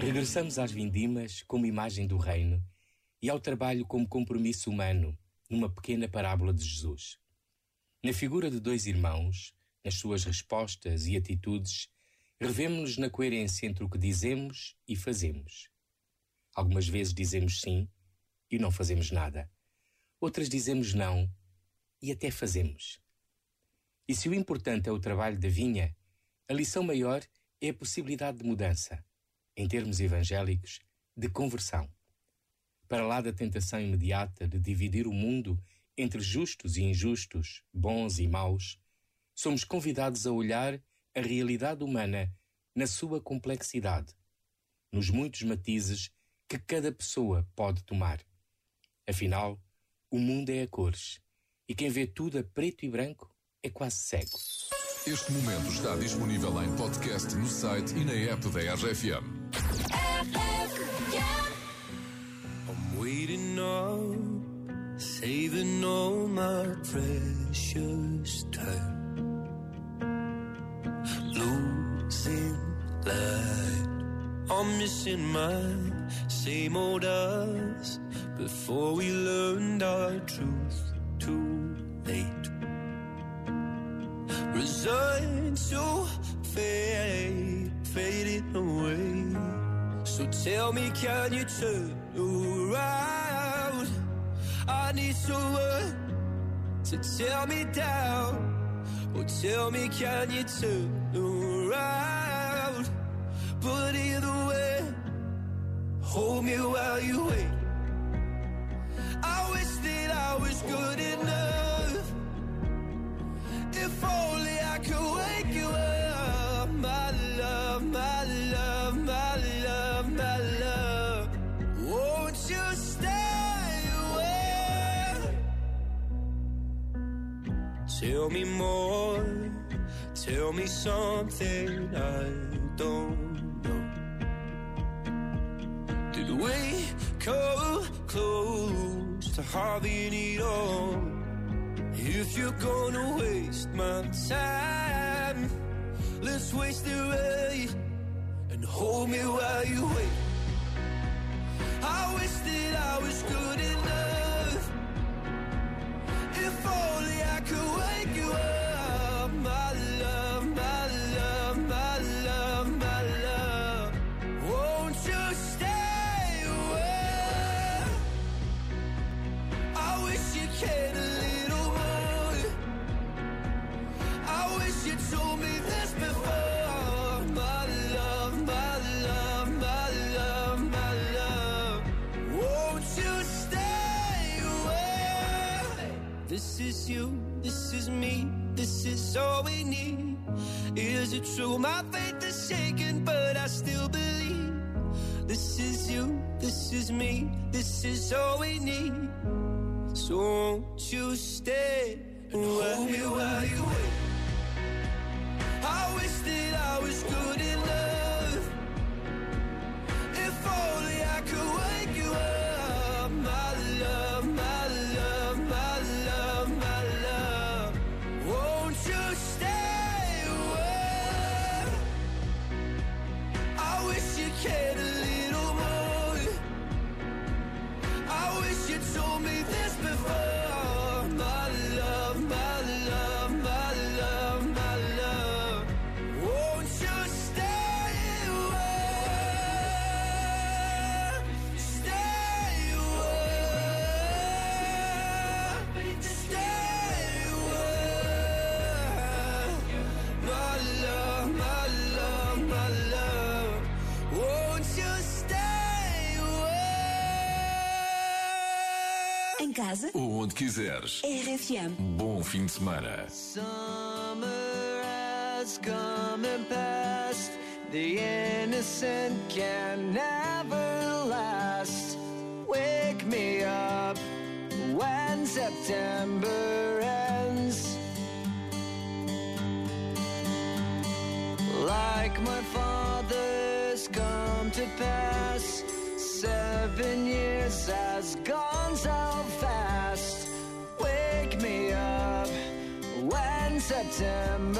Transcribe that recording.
Regressamos às vindimas como imagem do reino e ao trabalho como compromisso humano numa pequena parábola de Jesus. Na figura de dois irmãos, nas suas respostas e atitudes, revemos-nos na coerência entre o que dizemos e fazemos. Algumas vezes dizemos sim e não fazemos nada. Outras dizemos não e até fazemos. E se o importante é o trabalho da vinha, a lição maior é a possibilidade de mudança, em termos evangélicos, de conversão. Para lá da tentação imediata de dividir o mundo entre justos e injustos, bons e maus, somos convidados a olhar a realidade humana na sua complexidade, nos muitos matizes que cada pessoa pode tomar. Afinal, o mundo é a cores, e quem vê tudo a preto e branco é quase cego. Este momento está disponível em podcast no site e na app da RFM. I'm waiting up, saving all my precious time. Losing light, I'm missing my same old us before we learned our truth too late. Resigned to fade, fading away. So tell me, can you turn around? I need someone to tear me down. Or tell me, can you turn around? But either way, hold me while you wait. Tell me more, tell me something I don't know. Did we come close to having it all? If you're gonna waste my time, let's waste it right and hold me while you wait. I wish that I was good enough. You told me this before. My love, my love, my love, my love. Won't you stay away? This is you, this is me, this is all we need. Is it true? My faith is shaken, but I still believe. This is you, this is me, this is all we need. So won't you stay and hold me while you wait? I that I was good Em casa, Onde quiseres. RFM. Bom fim de semana. Summer has come and passed. The innocent can never last. Wake me up when September ends. Like my father's come to pass. Seven years has gone so fast. Wake me up when September.